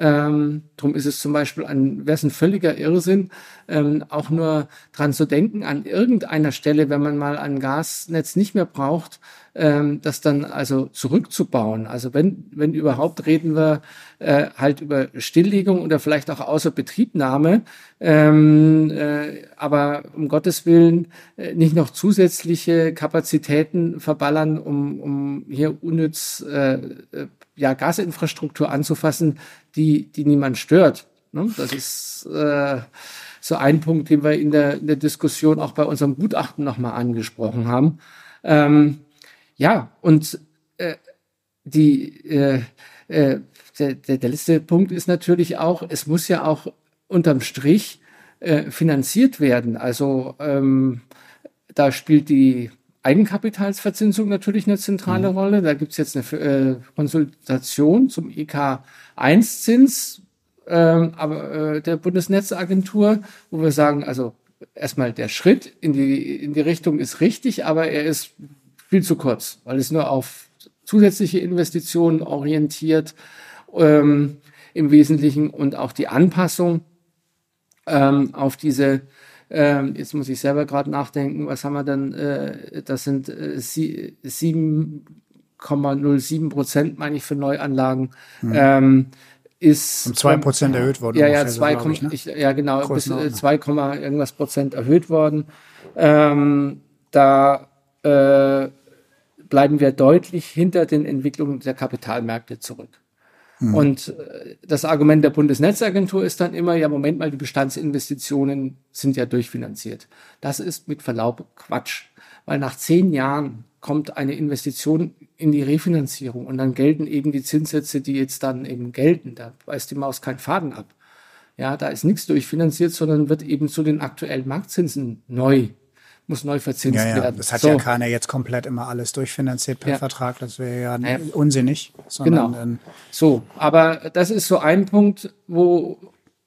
ähm, drum ist es zum Beispiel ein, wäre es ein völliger Irrsinn, ähm, auch nur dran zu denken, an irgendeiner Stelle, wenn man mal ein Gasnetz nicht mehr braucht, ähm, das dann also zurückzubauen. Also wenn, wenn überhaupt reden wir äh, halt über Stilllegung oder vielleicht auch Außerbetriebnahme, ähm, äh, aber um Gottes Willen äh, nicht noch zusätzliche Kapazitäten verballern, um, um hier unnütz äh, äh ja, Gasinfrastruktur anzufassen, die, die niemand stört. Ne? Das ist äh, so ein Punkt, den wir in der, in der Diskussion auch bei unserem Gutachten nochmal angesprochen haben. Ähm, ja, und äh, die, äh, äh, der, der, letzte Punkt ist natürlich auch, es muss ja auch unterm Strich äh, finanziert werden. Also ähm, da spielt die Eigenkapitalsverzinsung natürlich eine zentrale mhm. Rolle. Da gibt es jetzt eine äh, Konsultation zum IK-1-Zins äh, aber, äh, der Bundesnetzagentur, wo wir sagen, also erstmal der Schritt in die, in die Richtung ist richtig, aber er ist viel zu kurz, weil es nur auf zusätzliche Investitionen orientiert ähm, im Wesentlichen und auch die Anpassung ähm, auf diese ähm, jetzt muss ich selber gerade nachdenken, was haben wir denn? Äh, das sind äh, 7,07 Prozent, meine ich, für Neuanlagen. Hm. Ähm, ist um zwei Prozent erhöht worden. Ja, ja, zwei, so, ich, ne? ich, ja genau, bis äh, 2, irgendwas Prozent erhöht worden. Ähm, da äh, bleiben wir deutlich hinter den Entwicklungen der Kapitalmärkte zurück. Mhm. Und äh, das Argument der Bundesnetzagentur ist dann immer, ja, Moment mal, die Bestandsinvestitionen sind ja durchfinanziert. Das ist mit Verlaub Quatsch, weil nach zehn Jahren kommt eine Investition in die Refinanzierung und dann gelten eben die Zinssätze, die jetzt dann eben gelten. Da weist die Maus keinen Faden ab. Ja, da ist nichts durchfinanziert, sondern wird eben zu den aktuellen Marktzinsen neu muss neu verzinst ja, ja. werden. Das hat so. ja keiner jetzt komplett immer alles durchfinanziert per ja. Vertrag. Das wäre ja, ja, unsinnig. Genau. So, aber das ist so ein Punkt, wo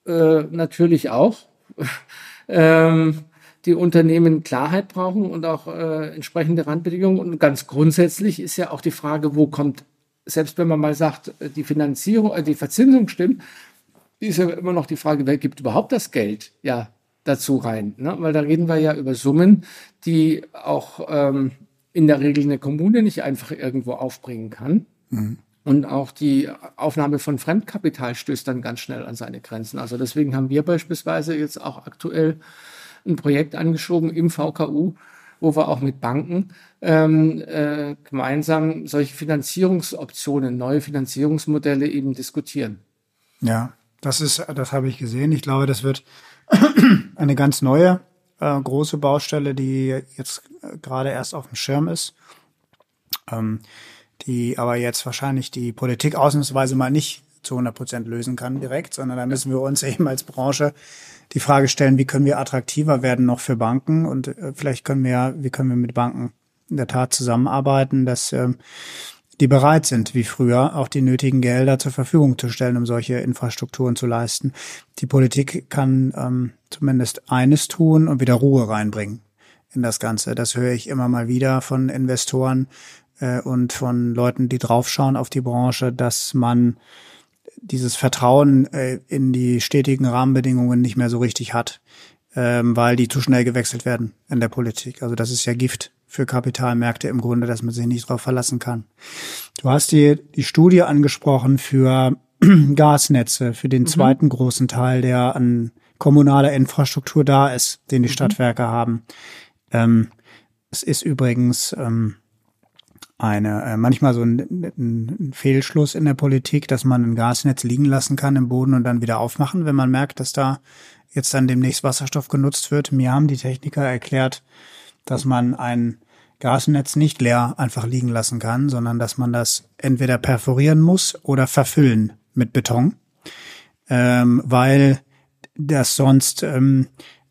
äh, natürlich auch ähm, die Unternehmen Klarheit brauchen und auch äh, entsprechende Randbedingungen. Und ganz grundsätzlich ist ja auch die Frage, wo kommt, selbst wenn man mal sagt, äh, die Finanzierung, äh, die Verzinsung stimmt, ist ja immer noch die Frage, wer gibt überhaupt das Geld? Ja, dazu rein. Ne? Weil da reden wir ja über Summen, die auch ähm, in der Regel eine Kommune nicht einfach irgendwo aufbringen kann. Mhm. Und auch die Aufnahme von Fremdkapital stößt dann ganz schnell an seine Grenzen. Also deswegen haben wir beispielsweise jetzt auch aktuell ein Projekt angeschoben im VKU, wo wir auch mit Banken ähm, äh, gemeinsam solche Finanzierungsoptionen, neue Finanzierungsmodelle eben diskutieren. Ja, das ist, das habe ich gesehen. Ich glaube, das wird eine ganz neue äh, große Baustelle, die jetzt äh, gerade erst auf dem Schirm ist, ähm, die aber jetzt wahrscheinlich die Politik ausnahmsweise mal nicht zu 100 Prozent lösen kann direkt, sondern da müssen wir uns eben als Branche die Frage stellen, wie können wir attraktiver werden noch für Banken? Und äh, vielleicht können wir, wie können wir mit Banken in der Tat zusammenarbeiten, dass ähm, die bereit sind, wie früher, auch die nötigen Gelder zur Verfügung zu stellen, um solche Infrastrukturen zu leisten. Die Politik kann ähm, zumindest eines tun und wieder Ruhe reinbringen in das Ganze. Das höre ich immer mal wieder von Investoren äh, und von Leuten, die draufschauen auf die Branche, dass man dieses Vertrauen äh, in die stetigen Rahmenbedingungen nicht mehr so richtig hat, ähm, weil die zu schnell gewechselt werden in der Politik. Also das ist ja Gift für Kapitalmärkte im Grunde, dass man sich nicht darauf verlassen kann. Du hast die, die Studie angesprochen für Gasnetze, für den mhm. zweiten großen Teil, der an kommunaler Infrastruktur da ist, den die mhm. Stadtwerke haben. Ähm, es ist übrigens ähm, eine äh, manchmal so ein, ein, Fehlschluss in der Politik, dass man ein Gasnetz liegen lassen kann im Boden und dann wieder aufmachen, wenn man merkt, dass da jetzt dann demnächst Wasserstoff genutzt wird. Mir haben die Techniker erklärt, dass man ein Gasnetz nicht leer einfach liegen lassen kann, sondern dass man das entweder perforieren muss oder verfüllen mit Beton, ähm, weil das sonst ähm,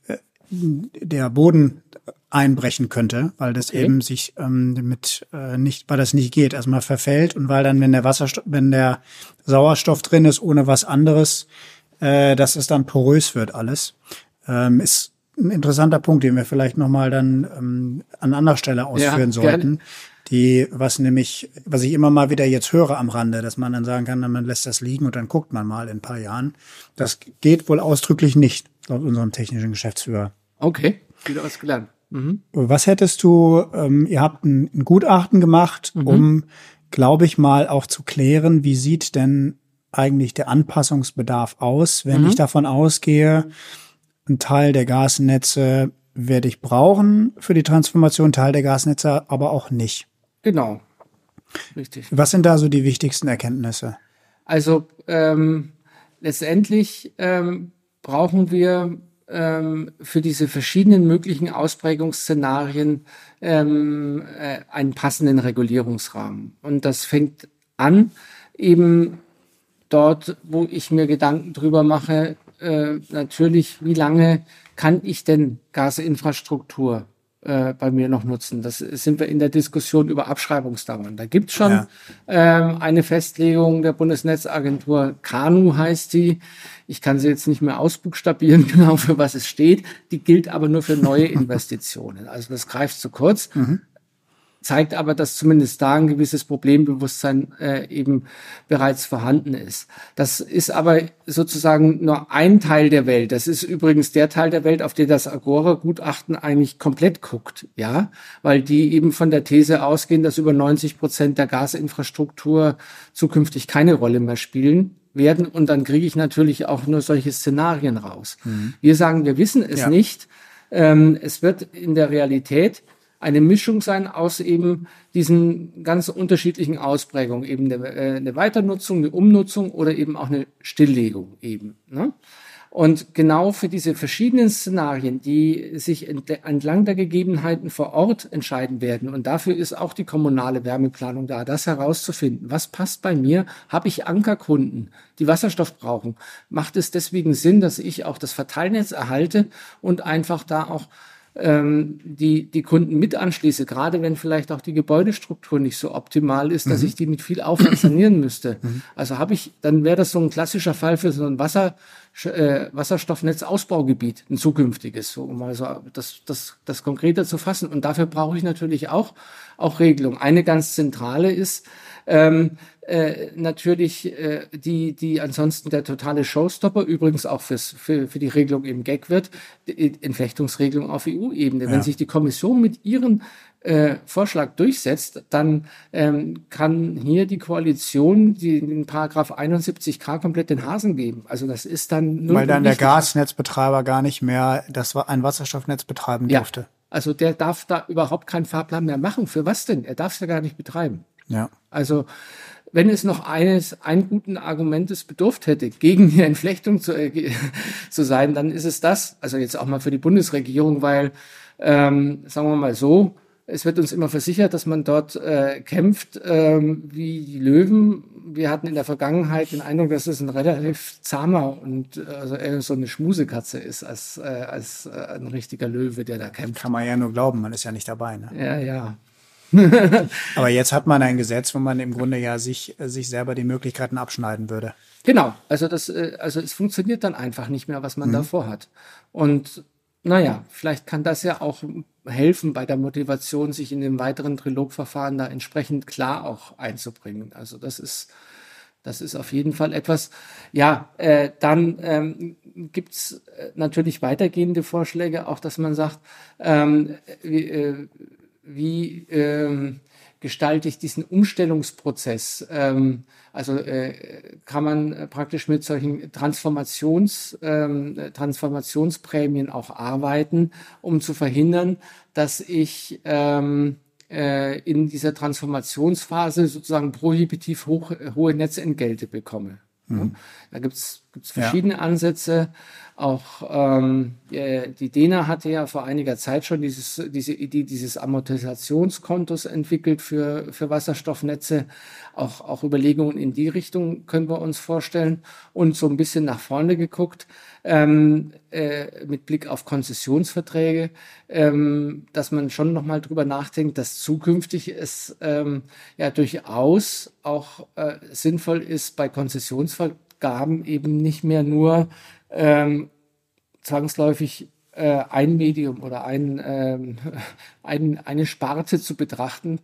äh, der Boden einbrechen könnte, weil das okay. eben sich ähm, mit äh, nicht, weil das nicht geht, erstmal verfällt und weil dann, wenn der Wasserstoff, wenn der Sauerstoff drin ist, ohne was anderes, äh, dass es dann porös wird alles. Ähm, ist ein interessanter Punkt, den wir vielleicht nochmal dann ähm, an anderer Stelle ausführen ja, sollten. Gerne. Die, was nämlich, was ich immer mal wieder jetzt höre am Rande, dass man dann sagen kann, man lässt das liegen und dann guckt man mal in ein paar Jahren. Das geht wohl ausdrücklich nicht, laut unserem technischen Geschäftsführer. Okay, wieder was gelernt. Mhm. Was hättest du, ähm, ihr habt ein, ein Gutachten gemacht, mhm. um, glaube ich mal, auch zu klären, wie sieht denn eigentlich der Anpassungsbedarf aus, wenn mhm. ich davon ausgehe, ein Teil der Gasnetze werde ich brauchen für die Transformation, Teil der Gasnetze aber auch nicht. Genau. Richtig. Was sind da so die wichtigsten Erkenntnisse? Also ähm, letztendlich ähm, brauchen wir ähm, für diese verschiedenen möglichen Ausprägungsszenarien ähm, äh, einen passenden Regulierungsrahmen. Und das fängt an eben dort, wo ich mir Gedanken drüber mache, äh, natürlich, wie lange kann ich denn Gasinfrastruktur äh, bei mir noch nutzen. Das sind wir in der Diskussion über Abschreibungsdauern. Da gibt es schon ja. ähm, eine Festlegung der Bundesnetzagentur, KANU heißt die. Ich kann sie jetzt nicht mehr ausbuchstabieren, genau für was es steht. Die gilt aber nur für neue Investitionen. Also das greift zu kurz. Mhm zeigt aber, dass zumindest da ein gewisses Problembewusstsein äh, eben bereits vorhanden ist. Das ist aber sozusagen nur ein Teil der Welt. Das ist übrigens der Teil der Welt, auf den das Agora-Gutachten eigentlich komplett guckt, ja, weil die eben von der These ausgehen, dass über 90 Prozent der Gasinfrastruktur zukünftig keine Rolle mehr spielen werden und dann kriege ich natürlich auch nur solche Szenarien raus. Mhm. Wir sagen, wir wissen es ja. nicht. Ähm, es wird in der Realität eine Mischung sein aus eben diesen ganz unterschiedlichen Ausprägungen, eben eine, äh, eine Weiternutzung, eine Umnutzung oder eben auch eine Stilllegung eben. Ne? Und genau für diese verschiedenen Szenarien, die sich entlang der Gegebenheiten vor Ort entscheiden werden, und dafür ist auch die kommunale Wärmeplanung da, das herauszufinden. Was passt bei mir? Habe ich Ankerkunden, die Wasserstoff brauchen? Macht es deswegen Sinn, dass ich auch das Verteilnetz erhalte und einfach da auch ähm, die, die Kunden mit anschließe, gerade wenn vielleicht auch die Gebäudestruktur nicht so optimal ist, dass mhm. ich die mit viel Aufwand sanieren müsste. Mhm. Also habe ich, dann wäre das so ein klassischer Fall für so ein Wasser, äh, Wasserstoffnetzausbaugebiet, ein zukünftiges, so, um mal so das, das, das konkreter zu fassen. Und dafür brauche ich natürlich auch, auch Regelungen. Eine ganz zentrale ist, ähm, äh, natürlich äh, die, die ansonsten der totale Showstopper, übrigens auch fürs, für, für die Regelung im Gag wird, die Entflechtungsregelung auf EU-Ebene. Ja. Wenn sich die Kommission mit ihren äh, Vorschlag durchsetzt, dann ähm, kann hier die Koalition die, den Paragraph 71k komplett den Hasen geben. Also das ist dann nur weil dann der Gasnetzbetreiber gar nicht mehr das ein Wasserstoffnetz betreiben ja. durfte. Also der darf da überhaupt keinen Fahrplan mehr machen. Für was denn? Er darf es ja gar nicht betreiben. Ja. Also wenn es noch eines, einen guten Argumentes bedurft hätte, gegen die Entflechtung zu, äh, zu sein, dann ist es das. Also jetzt auch mal für die Bundesregierung, weil, ähm, sagen wir mal so, es wird uns immer versichert, dass man dort äh, kämpft ähm, wie die Löwen. Wir hatten in der Vergangenheit den Eindruck, dass es ein relativ zahmer und äh, also eher so eine Schmusekatze ist als, äh, als äh, ein richtiger Löwe, der da kämpft. Kann man ja nur glauben, man ist ja nicht dabei. Ne? Ja, ja. Aber jetzt hat man ein Gesetz, wo man im Grunde ja sich, sich selber die Möglichkeiten abschneiden würde. Genau, also das, äh, also es funktioniert dann einfach nicht mehr, was man mhm. davor hat. Und naja, vielleicht kann das ja auch helfen bei der Motivation, sich in dem weiteren Trilogverfahren da entsprechend klar auch einzubringen. Also das ist, das ist auf jeden Fall etwas. Ja, äh, dann ähm, gibt es äh, natürlich weitergehende Vorschläge, auch dass man sagt, ähm, wie, äh, wie ähm, gestalte ich diesen Umstellungsprozess? Ähm, also äh, kann man äh, praktisch mit solchen Transformations, ähm, Transformationsprämien auch arbeiten, um zu verhindern, dass ich ähm, äh, in dieser Transformationsphase sozusagen prohibitiv hoch, hohe Netzentgelte bekomme. Mhm. Da gibt's gibt's verschiedene ja. Ansätze. Auch ähm, die DENA hatte ja vor einiger Zeit schon dieses, diese Idee dieses Amortisationskontos entwickelt für, für Wasserstoffnetze. Auch, auch Überlegungen in die Richtung können wir uns vorstellen. Und so ein bisschen nach vorne geguckt, ähm, äh, mit Blick auf Konzessionsverträge, ähm, dass man schon nochmal drüber nachdenkt, dass zukünftig es ähm, ja durchaus auch äh, sinnvoll ist, bei Konzessionsvergaben eben nicht mehr nur ähm, zwangsläufig äh, ein Medium oder ein, ähm, ein, eine Sparte zu betrachten,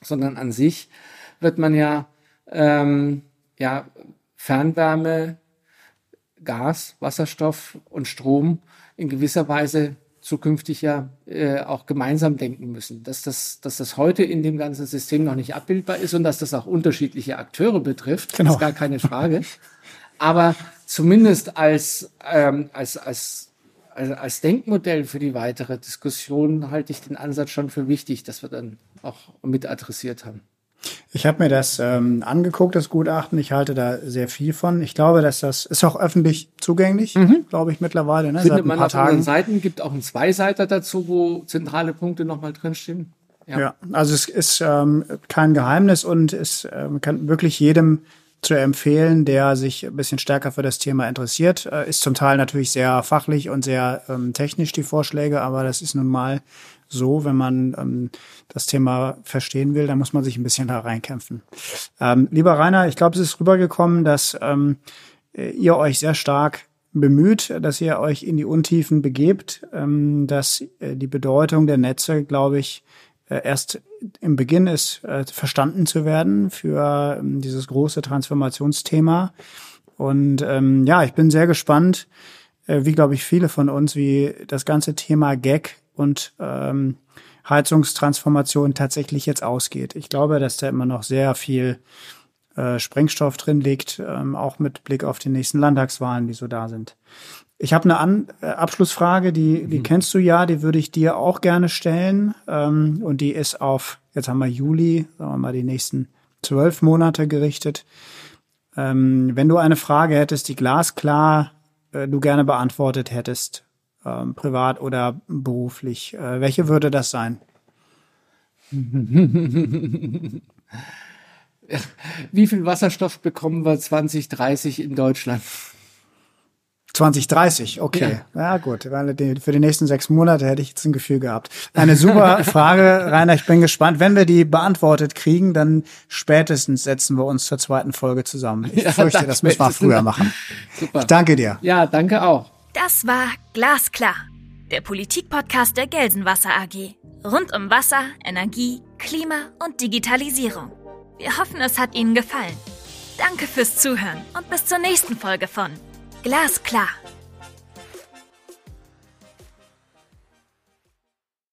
sondern an sich wird man ja, ähm, ja Fernwärme, Gas, Wasserstoff und Strom in gewisser Weise zukünftig ja äh, auch gemeinsam denken müssen. Dass das, dass das heute in dem ganzen System noch nicht abbildbar ist und dass das auch unterschiedliche Akteure betrifft, genau. ist gar keine Frage. Aber zumindest als, ähm, als, als, als, als Denkmodell für die weitere Diskussion halte ich den Ansatz schon für wichtig, dass wir dann auch mit adressiert haben. Ich habe mir das ähm, angeguckt, das Gutachten. Ich halte da sehr viel von. Ich glaube, dass das ist auch öffentlich zugänglich, mhm. glaube ich mittlerweile. Ne? Findet man auf Tagen. Seiten, gibt auch einen Zweiseiter dazu, wo zentrale Punkte nochmal drinstehen. Ja. ja, also es ist ähm, kein Geheimnis und es ähm, kann wirklich jedem zu empfehlen, der sich ein bisschen stärker für das Thema interessiert. Äh, ist zum Teil natürlich sehr fachlich und sehr ähm, technisch die Vorschläge, aber das ist nun mal so, wenn man ähm, das Thema verstehen will, dann muss man sich ein bisschen da reinkämpfen. Ähm, lieber Rainer, ich glaube, es ist rübergekommen, dass ähm, ihr euch sehr stark bemüht, dass ihr euch in die Untiefen begebt, ähm, dass äh, die Bedeutung der Netze, glaube ich, äh, erst im Beginn ist, äh, verstanden zu werden für ähm, dieses große Transformationsthema. Und ähm, ja, ich bin sehr gespannt, äh, wie glaube ich viele von uns, wie das ganze Thema Gag und ähm, Heizungstransformation tatsächlich jetzt ausgeht. Ich glaube, dass da immer noch sehr viel äh, Sprengstoff drin liegt, ähm, auch mit Blick auf die nächsten Landtagswahlen, die so da sind. Ich habe eine An äh, Abschlussfrage, die, die mhm. kennst du ja, die würde ich dir auch gerne stellen. Ähm, und die ist auf, jetzt haben wir Juli, sagen wir mal, die nächsten zwölf Monate gerichtet. Ähm, wenn du eine Frage hättest, die glasklar äh, du gerne beantwortet hättest, ähm, privat oder beruflich, äh, welche würde das sein? Wie viel Wasserstoff bekommen wir 2030 in Deutschland? 2030, okay. Ja, ja gut. Für die nächsten sechs Monate hätte ich jetzt ein Gefühl gehabt. Eine super Frage, Rainer. Ich bin gespannt. Wenn wir die beantwortet kriegen, dann spätestens setzen wir uns zur zweiten Folge zusammen. Ich ja, fürchte, das müssen wir früher machen. Super. Ich danke dir. Ja, danke auch. Das war Glasklar, der Politikpodcast der Gelsenwasser AG. Rund um Wasser, Energie, Klima und Digitalisierung. Wir hoffen, es hat Ihnen gefallen. Danke fürs Zuhören und bis zur nächsten Folge von Glasklar